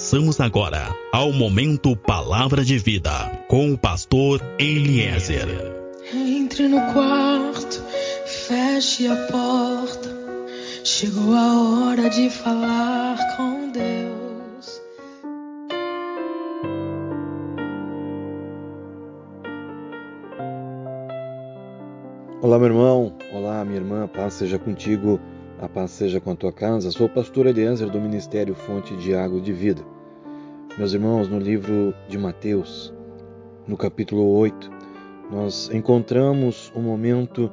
Passamos agora ao momento Palavra de Vida com o pastor Eliezer. Entre no quarto, feche a porta. Chegou a hora de falar com Deus. Olá, meu irmão. Olá, minha irmã. Paz seja contigo. A paz seja com a tua casa. Sou o pastor Eliezer do Ministério Fonte de Água de Vida. Meus irmãos, no livro de Mateus, no capítulo 8, nós encontramos o um momento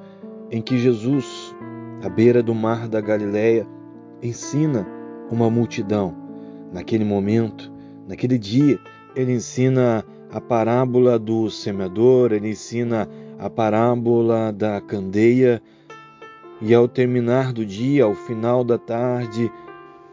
em que Jesus, à beira do mar da Galileia, ensina uma multidão. Naquele momento, naquele dia, ele ensina a parábola do semeador, ele ensina a parábola da candeia e ao terminar do dia, ao final da tarde,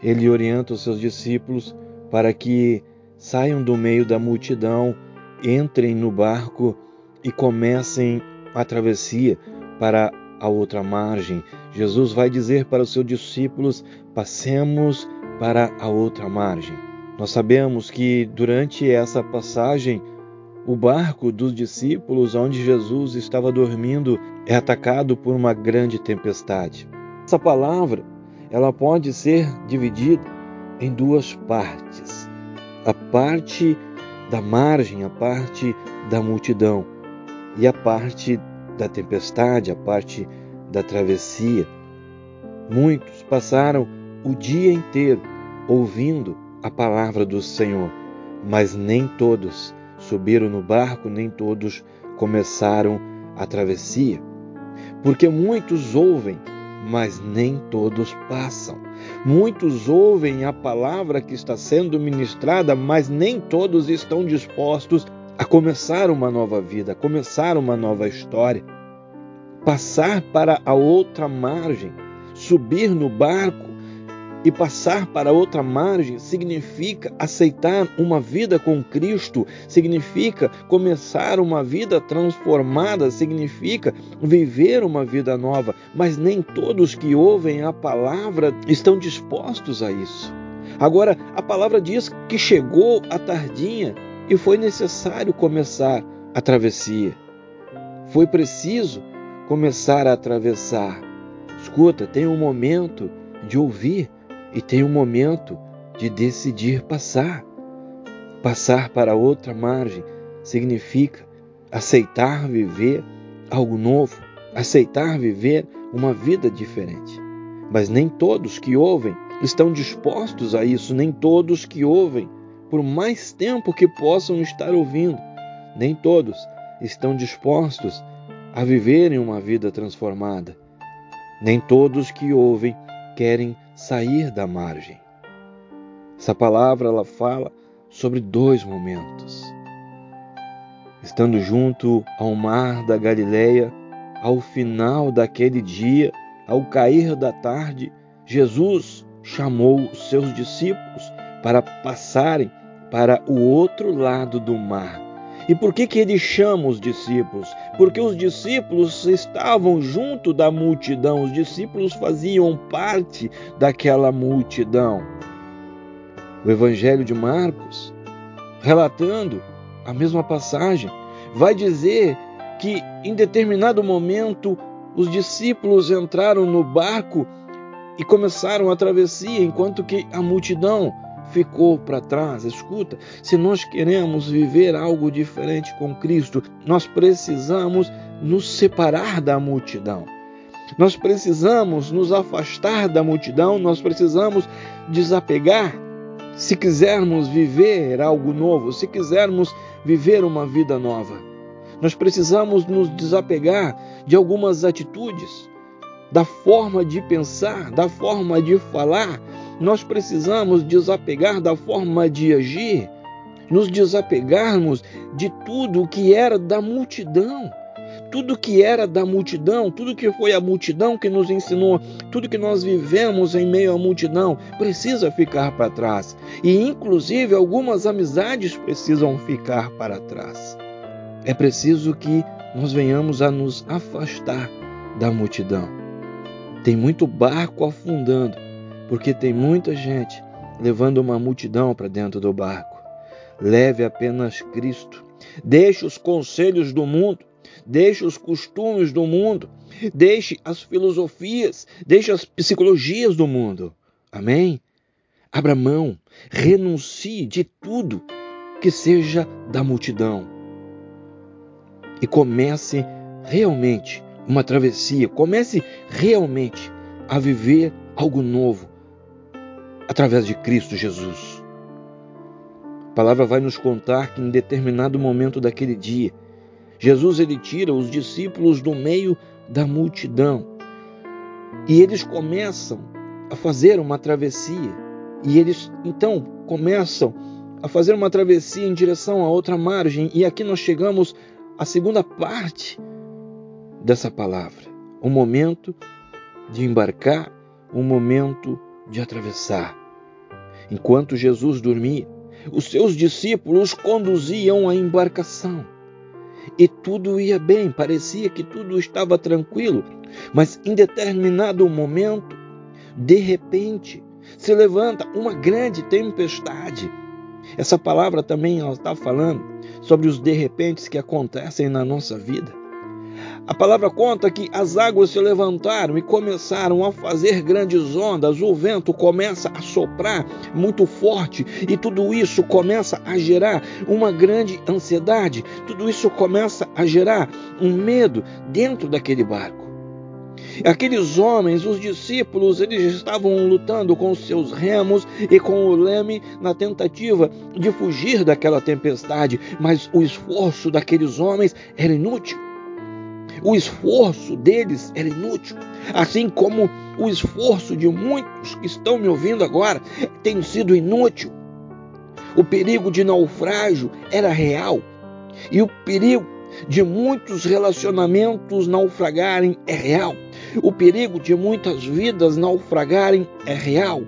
ele orienta os seus discípulos para que saiam do meio da multidão, entrem no barco e comecem a travessia para a outra margem. Jesus vai dizer para os seus discípulos: passemos para a outra margem. Nós sabemos que durante essa passagem, o barco dos discípulos, onde Jesus estava dormindo, é atacado por uma grande tempestade. Essa palavra, ela pode ser dividida em duas partes. A parte da margem, a parte da multidão e a parte da tempestade, a parte da travessia. Muitos passaram o dia inteiro ouvindo a palavra do Senhor, mas nem todos subiram no barco, nem todos começaram a travessia. Porque muitos ouvem, mas nem todos passam. Muitos ouvem a palavra que está sendo ministrada, mas nem todos estão dispostos a começar uma nova vida, a começar uma nova história. Passar para a outra margem, subir no barco e passar para outra margem significa aceitar uma vida com Cristo, significa começar uma vida transformada, significa viver uma vida nova. Mas nem todos que ouvem a palavra estão dispostos a isso. Agora, a palavra diz que chegou a tardinha e foi necessário começar a travessia. Foi preciso começar a atravessar. Escuta, tem um momento de ouvir e tem um momento de decidir passar. Passar para outra margem significa aceitar viver algo novo, aceitar viver uma vida diferente. Mas nem todos que ouvem estão dispostos a isso, nem todos que ouvem, por mais tempo que possam estar ouvindo, nem todos estão dispostos a viverem uma vida transformada. Nem todos que ouvem querem sair da margem. Essa palavra ela fala sobre dois momentos. Estando junto ao mar da Galileia, ao final daquele dia, ao cair da tarde, Jesus chamou os seus discípulos para passarem para o outro lado do mar e por que, que ele chama os discípulos? Porque os discípulos estavam junto da multidão, os discípulos faziam parte daquela multidão. O Evangelho de Marcos, relatando a mesma passagem, vai dizer que em determinado momento os discípulos entraram no barco e começaram a travessia, enquanto que a multidão ficou para trás. Escuta, se nós queremos viver algo diferente com Cristo, nós precisamos nos separar da multidão. Nós precisamos nos afastar da multidão, nós precisamos desapegar se quisermos viver algo novo, se quisermos viver uma vida nova. Nós precisamos nos desapegar de algumas atitudes, da forma de pensar, da forma de falar, nós precisamos desapegar da forma de agir, nos desapegarmos de tudo que era da multidão. Tudo que era da multidão, tudo que foi a multidão que nos ensinou, tudo que nós vivemos em meio à multidão, precisa ficar para trás. E, inclusive, algumas amizades precisam ficar para trás. É preciso que nós venhamos a nos afastar da multidão. Tem muito barco afundando porque tem muita gente levando uma multidão para dentro do barco. Leve apenas Cristo. Deixe os conselhos do mundo, deixe os costumes do mundo, deixe as filosofias, deixe as psicologias do mundo. Amém? Abra mão, renuncie de tudo que seja da multidão e comece realmente uma travessia, comece realmente a viver algo novo através de Cristo Jesus. A palavra vai nos contar que em determinado momento daquele dia, Jesus ele tira os discípulos do meio da multidão e eles começam a fazer uma travessia. E eles então começam a fazer uma travessia em direção a outra margem, e aqui nós chegamos à segunda parte dessa palavra, o momento de embarcar, o momento de atravessar. Enquanto Jesus dormia, os seus discípulos conduziam a embarcação. E tudo ia bem, parecia que tudo estava tranquilo, mas em determinado momento, de repente, se levanta uma grande tempestade. Essa palavra também está falando sobre os de repentes que acontecem na nossa vida. A palavra conta que as águas se levantaram e começaram a fazer grandes ondas, o vento começa a soprar muito forte e tudo isso começa a gerar uma grande ansiedade, tudo isso começa a gerar um medo dentro daquele barco. Aqueles homens, os discípulos, eles estavam lutando com seus remos e com o leme na tentativa de fugir daquela tempestade, mas o esforço daqueles homens era inútil. O esforço deles era inútil, assim como o esforço de muitos que estão me ouvindo agora tem sido inútil. O perigo de naufrágio era real e o perigo de muitos relacionamentos naufragarem é real. O perigo de muitas vidas naufragarem é real.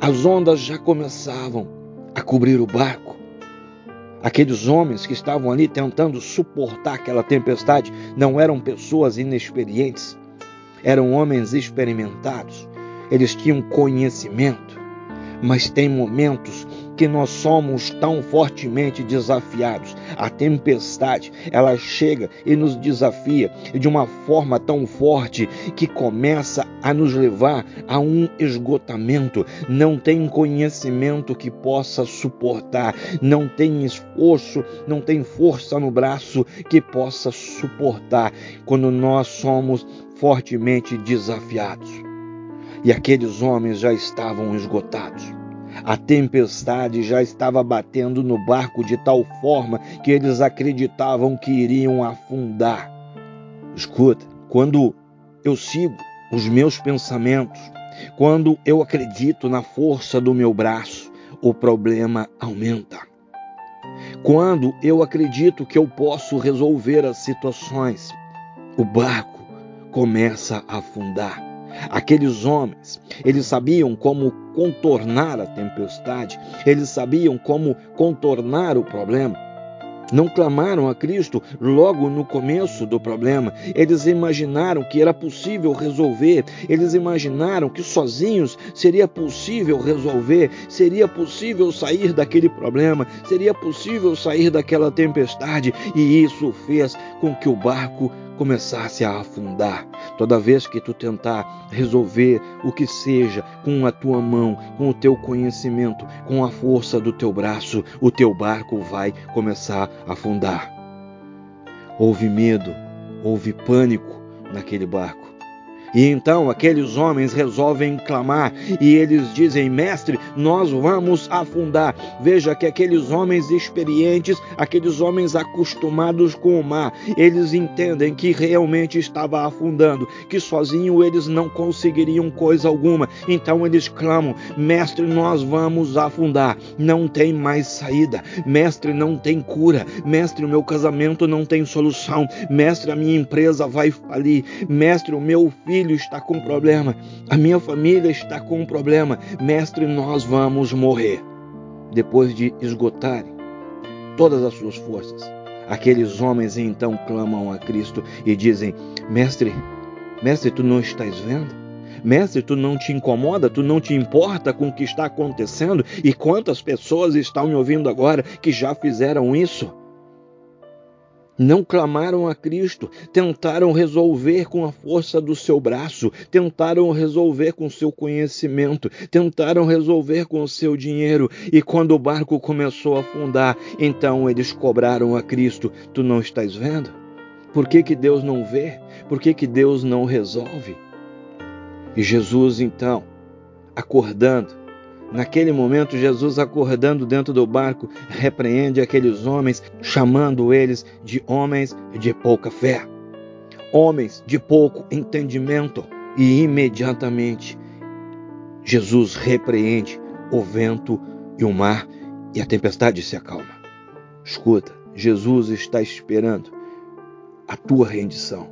As ondas já começavam a cobrir o barco. Aqueles homens que estavam ali tentando suportar aquela tempestade não eram pessoas inexperientes, eram homens experimentados. Eles tinham conhecimento, mas tem momentos que nós somos tão fortemente desafiados. A tempestade, ela chega e nos desafia de uma forma tão forte que começa a nos levar a um esgotamento. Não tem conhecimento que possa suportar, não tem esforço, não tem força no braço que possa suportar quando nós somos fortemente desafiados. E aqueles homens já estavam esgotados. A tempestade já estava batendo no barco de tal forma que eles acreditavam que iriam afundar. Escuta, quando eu sigo os meus pensamentos, quando eu acredito na força do meu braço, o problema aumenta. Quando eu acredito que eu posso resolver as situações, o barco começa a afundar. Aqueles homens, eles sabiam como contornar a tempestade, eles sabiam como contornar o problema. Não clamaram a Cristo logo no começo do problema. Eles imaginaram que era possível resolver. Eles imaginaram que sozinhos seria possível resolver, seria possível sair daquele problema, seria possível sair daquela tempestade. E isso fez com que o barco começasse a afundar. Toda vez que tu tentar resolver o que seja com a tua mão, com o teu conhecimento, com a força do teu braço, o teu barco vai começar a afundar. Houve medo, houve pânico naquele barco. E então aqueles homens resolvem clamar e eles dizem: Mestre, nós vamos afundar. Veja que aqueles homens experientes, aqueles homens acostumados com o mar, eles entendem que realmente estava afundando, que sozinho eles não conseguiriam coisa alguma. Então eles clamam: Mestre, nós vamos afundar. Não tem mais saída. Mestre, não tem cura. Mestre, o meu casamento não tem solução. Mestre, a minha empresa vai falir. Mestre, o meu filho filho está com problema, a minha família está com problema. Mestre, nós vamos morrer. Depois de esgotarem todas as suas forças, aqueles homens então clamam a Cristo e dizem: Mestre, mestre, tu não estás vendo? Mestre, tu não te incomoda, tu não te importa com o que está acontecendo? E quantas pessoas estão me ouvindo agora que já fizeram isso? Não clamaram a Cristo, tentaram resolver com a força do seu braço, tentaram resolver com seu conhecimento, tentaram resolver com o seu dinheiro, e quando o barco começou a afundar, então eles cobraram a Cristo: Tu não estás vendo? Por que, que Deus não vê? Por que, que Deus não resolve? E Jesus, então, acordando, Naquele momento, Jesus, acordando dentro do barco, repreende aqueles homens, chamando eles de homens de pouca fé, homens de pouco entendimento. E imediatamente, Jesus repreende o vento e o mar, e a tempestade se acalma. Escuta, Jesus está esperando a tua rendição.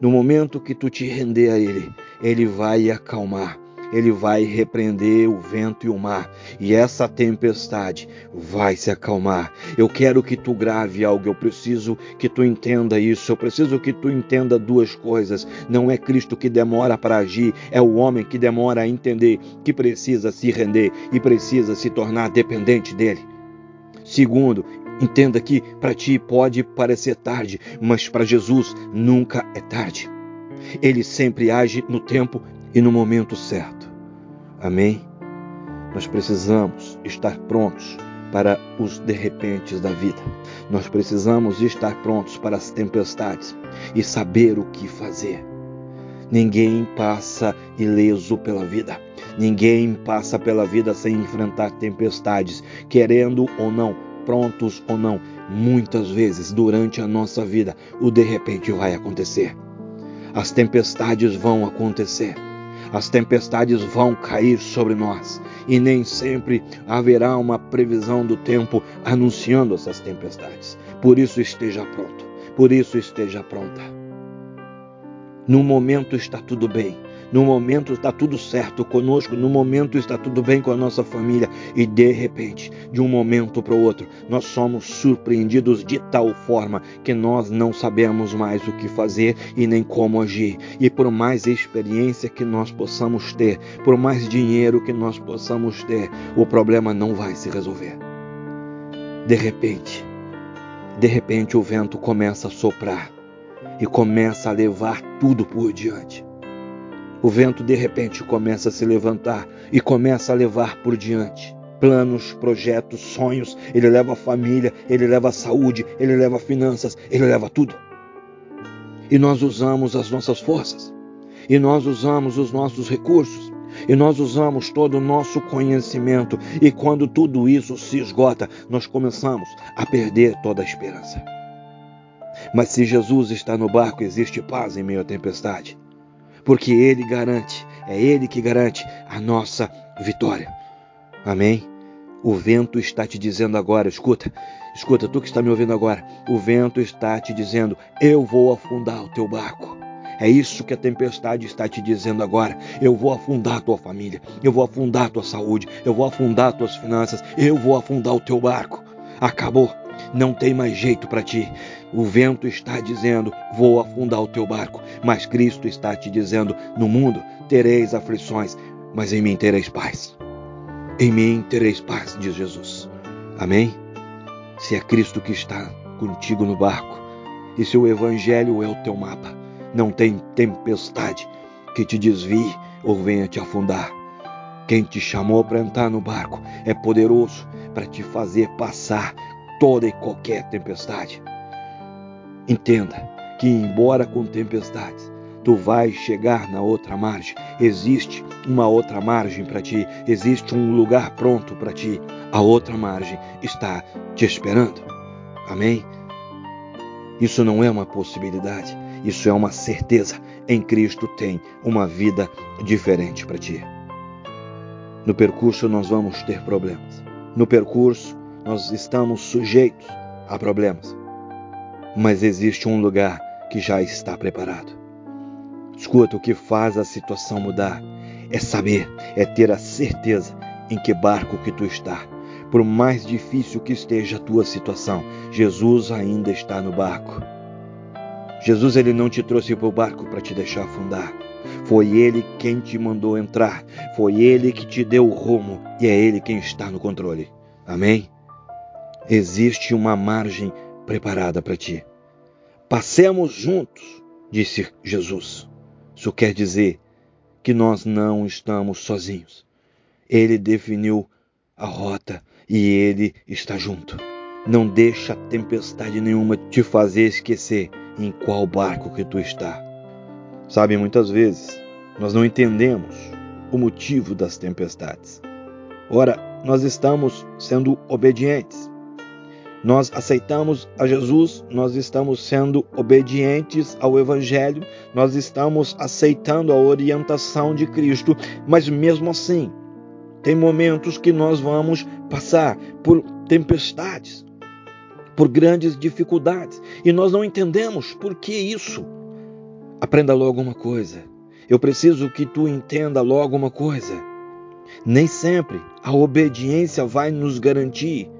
No momento que tu te render a Ele, Ele vai acalmar ele vai repreender o vento e o mar, e essa tempestade vai se acalmar. Eu quero que tu grave algo, eu preciso que tu entenda isso, eu preciso que tu entenda duas coisas. Não é Cristo que demora para agir, é o homem que demora a entender que precisa se render e precisa se tornar dependente dele. Segundo, entenda que para ti pode parecer tarde, mas para Jesus nunca é tarde. Ele sempre age no tempo e no momento certo. Amém? Nós precisamos estar prontos para os de repentes da vida. Nós precisamos estar prontos para as tempestades e saber o que fazer. Ninguém passa ileso pela vida. Ninguém passa pela vida sem enfrentar tempestades, querendo ou não, prontos ou não. Muitas vezes durante a nossa vida, o de repente vai acontecer. As tempestades vão acontecer. As tempestades vão cair sobre nós e nem sempre haverá uma previsão do tempo anunciando essas tempestades. Por isso esteja pronto, por isso esteja pronta. No momento está tudo bem, no momento está tudo certo conosco, no momento está tudo bem com a nossa família e de repente, de um momento para o outro, nós somos surpreendidos de tal forma que nós não sabemos mais o que fazer e nem como agir. E por mais experiência que nós possamos ter, por mais dinheiro que nós possamos ter, o problema não vai se resolver. De repente, de repente o vento começa a soprar e começa a levar tudo por diante. O vento de repente começa a se levantar e começa a levar por diante planos, projetos, sonhos. Ele leva a família, ele leva a saúde, ele leva finanças, ele leva tudo. E nós usamos as nossas forças, e nós usamos os nossos recursos, e nós usamos todo o nosso conhecimento, e quando tudo isso se esgota, nós começamos a perder toda a esperança. Mas se Jesus está no barco, existe paz em meio à tempestade porque Ele garante, é Ele que garante a nossa vitória. Amém? O vento está te dizendo agora, escuta, escuta, tu que está me ouvindo agora, o vento está te dizendo: eu vou afundar o teu barco. É isso que a tempestade está te dizendo agora. Eu vou afundar a tua família, eu vou afundar a tua saúde, eu vou afundar as tuas finanças, eu vou afundar o teu barco. Acabou não tem mais jeito para ti. O vento está dizendo: vou afundar o teu barco. Mas Cristo está te dizendo: no mundo tereis aflições, mas em mim tereis paz. Em mim tereis paz, diz Jesus. Amém? Se é Cristo que está contigo no barco, e se o Evangelho é o teu mapa, não tem tempestade que te desvie ou venha te afundar. Quem te chamou para entrar no barco é poderoso para te fazer passar toda e qualquer tempestade. Entenda que, embora com tempestades, tu vais chegar na outra margem. Existe uma outra margem para ti, existe um lugar pronto para ti. A outra margem está te esperando. Amém? Isso não é uma possibilidade, isso é uma certeza. Em Cristo tem uma vida diferente para ti. No percurso nós vamos ter problemas. No percurso nós estamos sujeitos a problemas, mas existe um lugar que já está preparado. Escuta, o que faz a situação mudar é saber, é ter a certeza em que barco que tu está. Por mais difícil que esteja a tua situação, Jesus ainda está no barco. Jesus ele não te trouxe para o barco para te deixar afundar. Foi Ele quem te mandou entrar, foi Ele que te deu o rumo e é Ele quem está no controle. Amém? Existe uma margem preparada para ti. Passemos juntos, disse Jesus. Isso quer dizer que nós não estamos sozinhos. Ele definiu a rota e ele está junto. Não deixa tempestade nenhuma te fazer esquecer em qual barco que tu está. Sabe, muitas vezes nós não entendemos o motivo das tempestades. Ora, nós estamos sendo obedientes. Nós aceitamos a Jesus, nós estamos sendo obedientes ao Evangelho, nós estamos aceitando a orientação de Cristo, mas mesmo assim, tem momentos que nós vamos passar por tempestades, por grandes dificuldades, e nós não entendemos por que isso. Aprenda logo uma coisa. Eu preciso que tu entenda logo uma coisa. Nem sempre a obediência vai nos garantir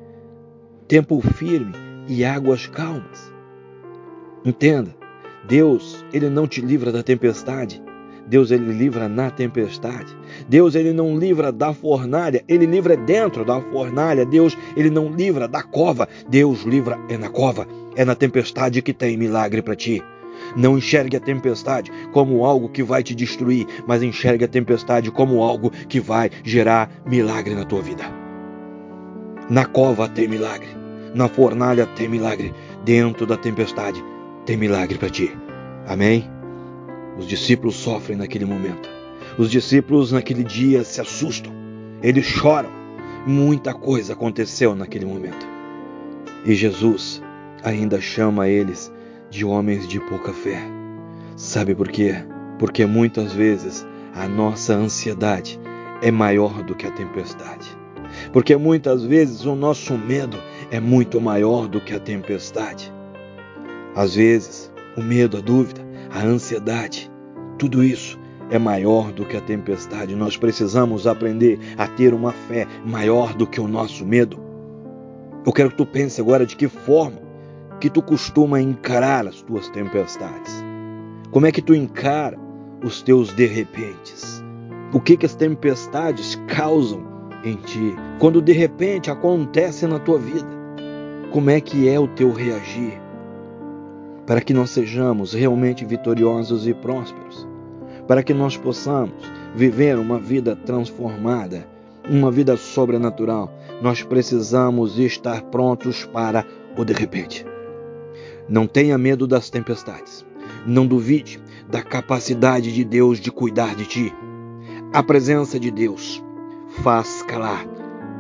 tempo firme e águas calmas. Entenda, Deus, ele não te livra da tempestade. Deus ele livra na tempestade. Deus ele não livra da fornalha, ele livra dentro da fornalha. Deus ele não livra da cova. Deus livra é na cova. É na tempestade que tem milagre para ti. Não enxergue a tempestade como algo que vai te destruir, mas enxergue a tempestade como algo que vai gerar milagre na tua vida. Na cova tem milagre, na fornalha tem milagre, dentro da tempestade tem milagre para ti. Amém? Os discípulos sofrem naquele momento. Os discípulos naquele dia se assustam, eles choram. Muita coisa aconteceu naquele momento. E Jesus ainda chama eles de homens de pouca fé. Sabe por quê? Porque muitas vezes a nossa ansiedade é maior do que a tempestade. Porque muitas vezes o nosso medo é muito maior do que a tempestade. Às vezes, o medo, a dúvida, a ansiedade, tudo isso é maior do que a tempestade. Nós precisamos aprender a ter uma fé maior do que o nosso medo. Eu quero que tu pense agora de que forma que tu costuma encarar as tuas tempestades? Como é que tu encara os teus de repentes? O que que as tempestades causam em ti? Quando de repente acontece na tua vida, como é que é o teu reagir? Para que nós sejamos realmente vitoriosos e prósperos, para que nós possamos viver uma vida transformada, uma vida sobrenatural, nós precisamos estar prontos para o de repente. Não tenha medo das tempestades. Não duvide da capacidade de Deus de cuidar de ti. A presença de Deus faz calar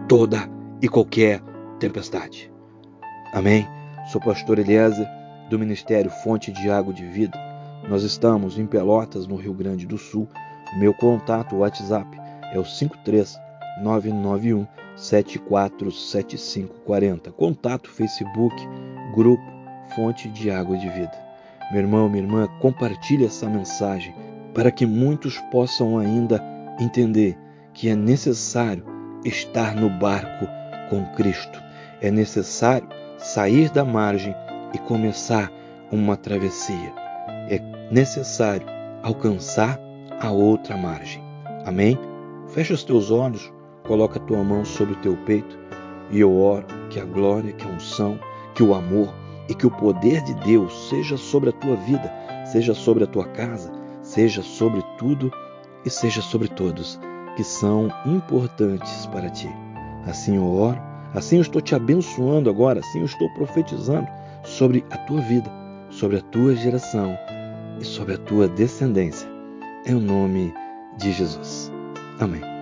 toda e qualquer tempestade. Amém? Sou pastor Eliezer, do Ministério Fonte de Água de Vida. Nós estamos em Pelotas, no Rio Grande do Sul. Meu contato WhatsApp é o 53 991 747540. Contato Facebook, grupo fonte de água de vida. Meu irmão, minha irmã, compartilhe essa mensagem para que muitos possam ainda entender que é necessário estar no barco com Cristo. É necessário sair da margem e começar uma travessia. É necessário alcançar a outra margem. Amém? Fecha os teus olhos, coloca a tua mão sobre o teu peito e eu oro que a glória, que a unção, que o amor e que o poder de Deus seja sobre a tua vida, seja sobre a tua casa, seja sobre tudo e seja sobre todos que são importantes para ti. Assim eu oro, assim eu estou te abençoando agora, assim eu estou profetizando sobre a tua vida, sobre a tua geração e sobre a tua descendência. Em nome de Jesus. Amém.